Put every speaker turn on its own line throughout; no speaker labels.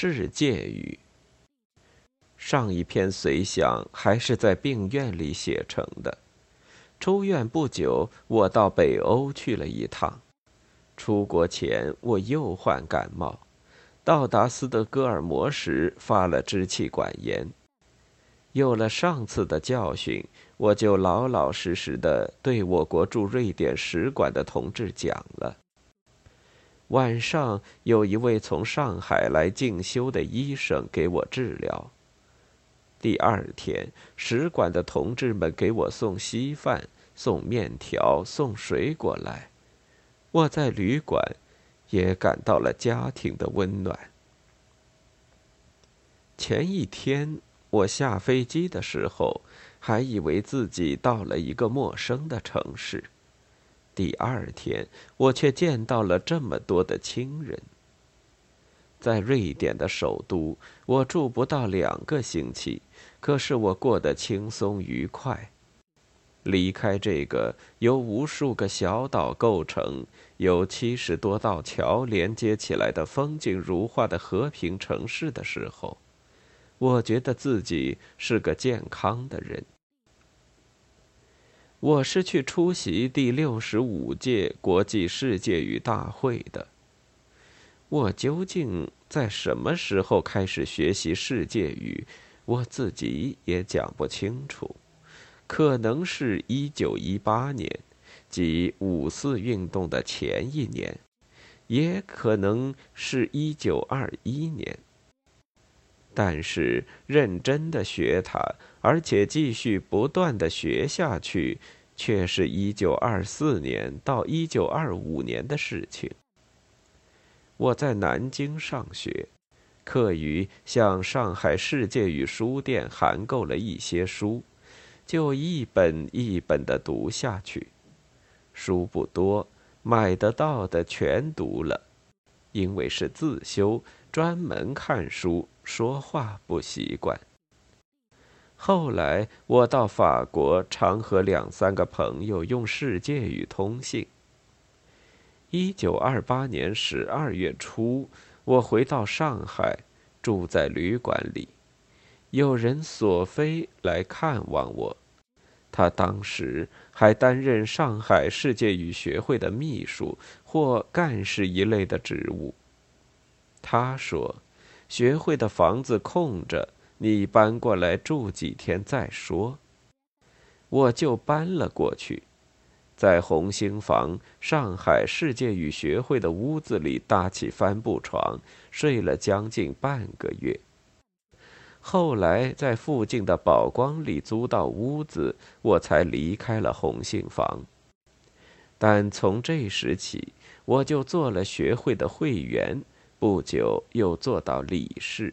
世界语。上一篇随想还是在病院里写成的。出院不久，我到北欧去了一趟。出国前，我又患感冒，到达斯德哥尔摩时发了支气管炎。有了上次的教训，我就老老实实的对我国驻瑞典使馆的同志讲了。晚上，有一位从上海来进修的医生给我治疗。第二天，使馆的同志们给我送稀饭、送面条、送水果来。我在旅馆也感到了家庭的温暖。前一天我下飞机的时候，还以为自己到了一个陌生的城市。第二天，我却见到了这么多的亲人。在瑞典的首都，我住不到两个星期，可是我过得轻松愉快。离开这个由无数个小岛构成、由七十多道桥连接起来的风景如画的和平城市的时候，我觉得自己是个健康的人。我是去出席第六十五届国际世界语大会的。我究竟在什么时候开始学习世界语？我自己也讲不清楚。可能是一九一八年，即五四运动的前一年；也可能是一九二一年。但是认真的学它，而且继续不断的学下去，却是一九二四年到一九二五年的事情。我在南京上学，课余向上海世界语书店函购了一些书，就一本一本的读下去。书不多，买得到的全读了，因为是自修，专门看书，说话不习惯。后来我到法国，常和两三个朋友用世界语通信。一九二八年十二月初，我回到上海，住在旅馆里。有人索菲来看望我，他当时还担任上海世界语学会的秘书或干事一类的职务。他说：“学会的房子空着，你搬过来住几天再说。”我就搬了过去。在红星房上海世界语学会的屋子里搭起帆布床，睡了将近半个月。后来在附近的宝光里租到屋子，我才离开了红星房。但从这时起，我就做了学会的会员，不久又做到理事，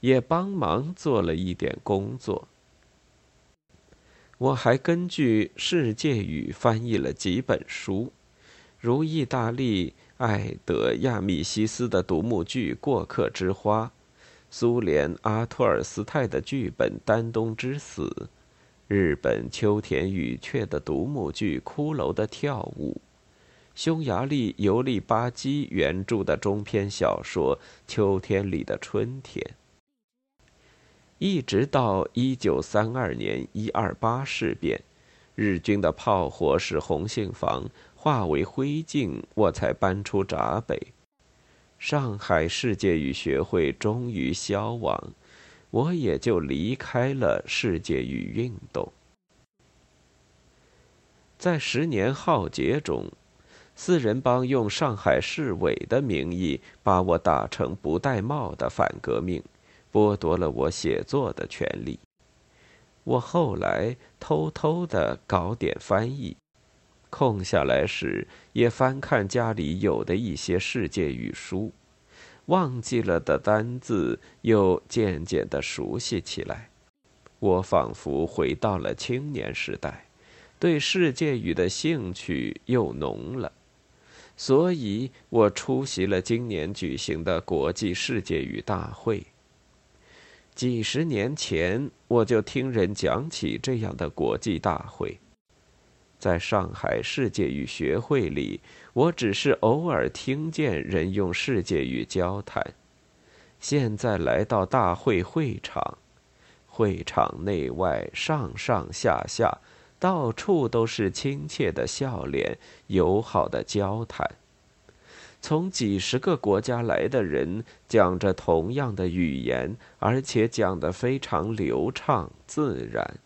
也帮忙做了一点工作。我还根据世界语翻译了几本书，如意大利艾德亚米西斯的独幕剧《过客之花》，苏联阿托尔斯泰的剧本《丹东之死》，日本秋田羽雀的独幕剧《骷髅的跳舞》，匈牙利尤利巴基原著的中篇小说《秋天里的春天》。一直到一九三二年一二八事变，日军的炮火使红杏房化为灰烬，我才搬出闸北。上海世界语学会终于消亡，我也就离开了世界语运动。在十年浩劫中，四人帮用上海市委的名义把我打成不戴帽的反革命。剥夺了我写作的权利。我后来偷偷的搞点翻译，空下来时也翻看家里有的一些世界语书，忘记了的单字又渐渐的熟悉起来。我仿佛回到了青年时代，对世界语的兴趣又浓了。所以我出席了今年举行的国际世界语大会。几十年前，我就听人讲起这样的国际大会。在上海世界语学会里，我只是偶尔听见人用世界语交谈。现在来到大会会场，会场内外上上下下，到处都是亲切的笑脸，友好的交谈。从几十个国家来的人讲着同样的语言，而且讲得非常流畅自然。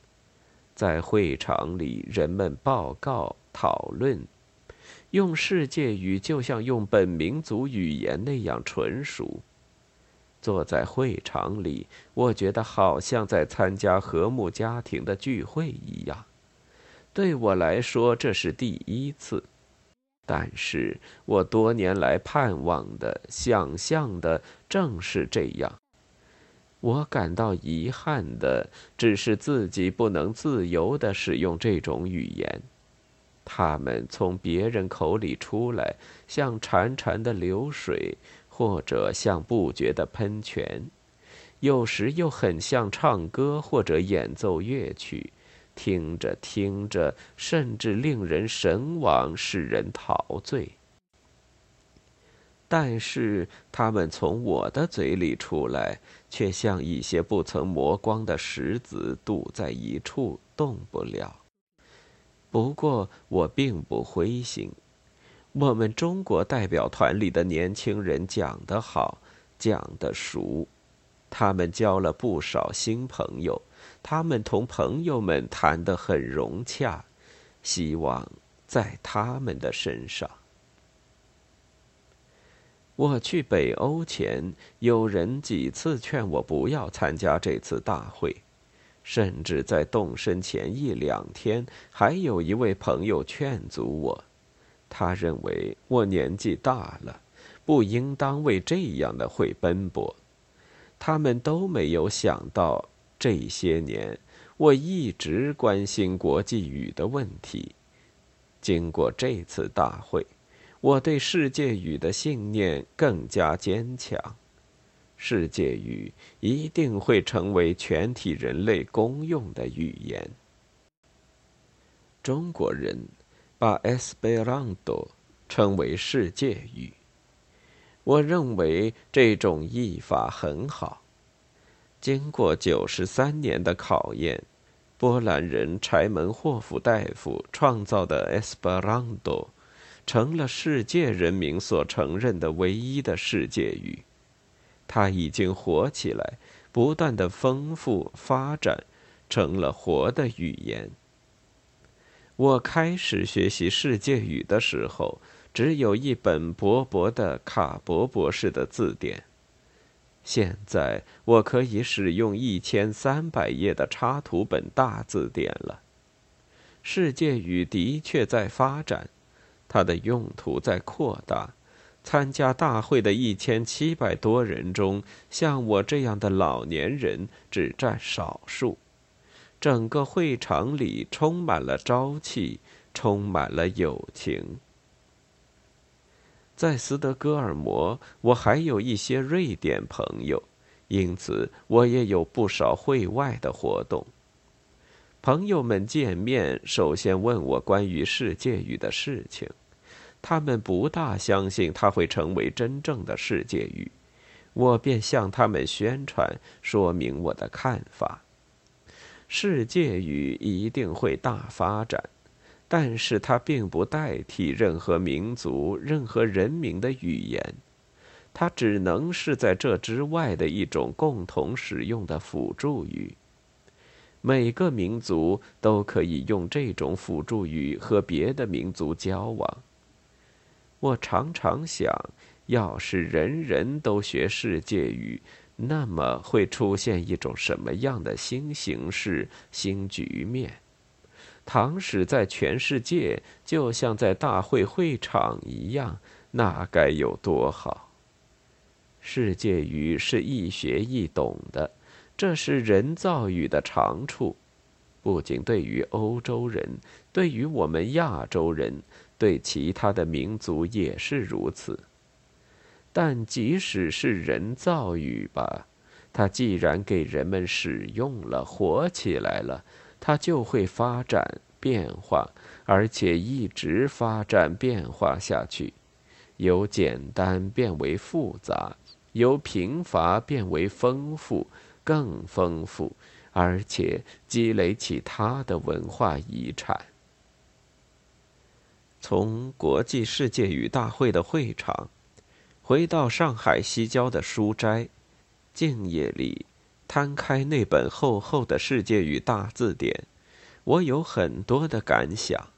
在会场里，人们报告、讨论，用世界语就像用本民族语言那样纯熟。坐在会场里，我觉得好像在参加和睦家庭的聚会一样。对我来说，这是第一次。但是我多年来盼望的、想象的正是这样。我感到遗憾的，只是自己不能自由的使用这种语言。它们从别人口里出来，像潺潺的流水，或者像不绝的喷泉，有时又很像唱歌或者演奏乐曲。听着听着，甚至令人神往，使人陶醉。但是，他们从我的嘴里出来，却像一些不曾磨光的石子，堵在一处，动不了。不过，我并不灰心。我们中国代表团里的年轻人讲得好，讲得熟，他们交了不少新朋友。他们同朋友们谈得很融洽，希望在他们的身上。我去北欧前，有人几次劝我不要参加这次大会，甚至在动身前一两天，还有一位朋友劝阻我。他认为我年纪大了，不应当为这样的会奔波。他们都没有想到。这些年，我一直关心国际语的问题。经过这次大会，我对世界语的信念更加坚强。世界语一定会成为全体人类公用的语言。中国人把 Esperanto 称为世界语，我认为这种译法很好。经过九十三年的考验，波兰人柴门霍夫大夫创造的 Esperanto，成了世界人民所承认的唯一的世界语。它已经活起来，不断的丰富发展，成了活的语言。我开始学习世界语的时候，只有一本薄薄的卡博博士的字典。现在我可以使用一千三百页的插图本大字典了。世界语的确在发展，它的用途在扩大。参加大会的一千七百多人中，像我这样的老年人只占少数。整个会场里充满了朝气，充满了友情。在斯德哥尔摩，我还有一些瑞典朋友，因此我也有不少会外的活动。朋友们见面，首先问我关于世界语的事情，他们不大相信它会成为真正的世界语，我便向他们宣传，说明我的看法：世界语一定会大发展。但是它并不代替任何民族、任何人民的语言，它只能是在这之外的一种共同使用的辅助语。每个民族都可以用这种辅助语和别的民族交往。我常常想，要是人人都学世界语，那么会出现一种什么样的新形式、新局面？唐史在全世界，就像在大会会场一样，那该有多好！世界语是易学易懂的，这是人造语的长处，不仅对于欧洲人，对于我们亚洲人，对其他的民族也是如此。但即使是人造语吧，它既然给人们使用了，活起来了。它就会发展变化，而且一直发展变化下去，由简单变为复杂，由贫乏变为丰富，更丰富，而且积累起他的文化遗产。从国际世界语大会的会场，回到上海西郊的书斋，静夜里，摊开那本厚厚的世界语大字典，我有很多的感想。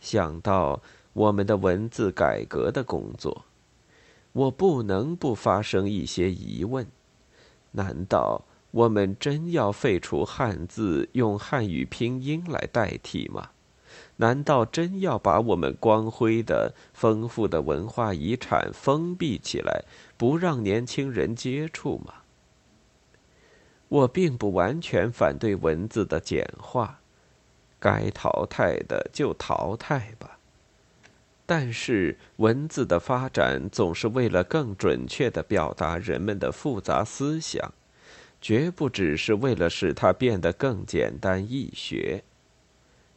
想到我们的文字改革的工作，我不能不发生一些疑问：难道我们真要废除汉字，用汉语拼音来代替吗？难道真要把我们光辉的、丰富的文化遗产封闭起来，不让年轻人接触吗？我并不完全反对文字的简化。该淘汰的就淘汰吧。但是文字的发展总是为了更准确地表达人们的复杂思想，绝不只是为了使它变得更简单易学。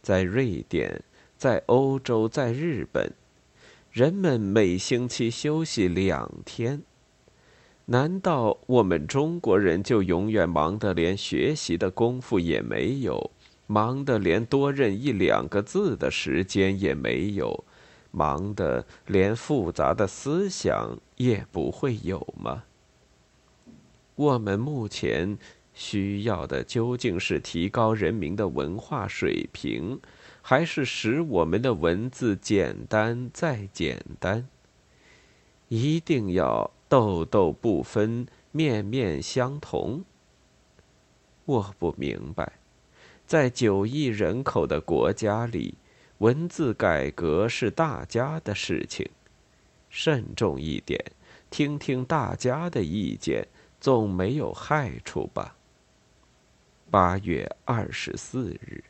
在瑞典，在欧洲，在日本，人们每星期休息两天。难道我们中国人就永远忙得连学习的功夫也没有？忙得连多认一两个字的时间也没有，忙得连复杂的思想也不会有吗？我们目前需要的究竟是提高人民的文化水平，还是使我们的文字简单再简单？一定要豆豆不分，面面相同？我不明白。在九亿人口的国家里，文字改革是大家的事情。慎重一点，听听大家的意见，总没有害处吧。八月二十四日。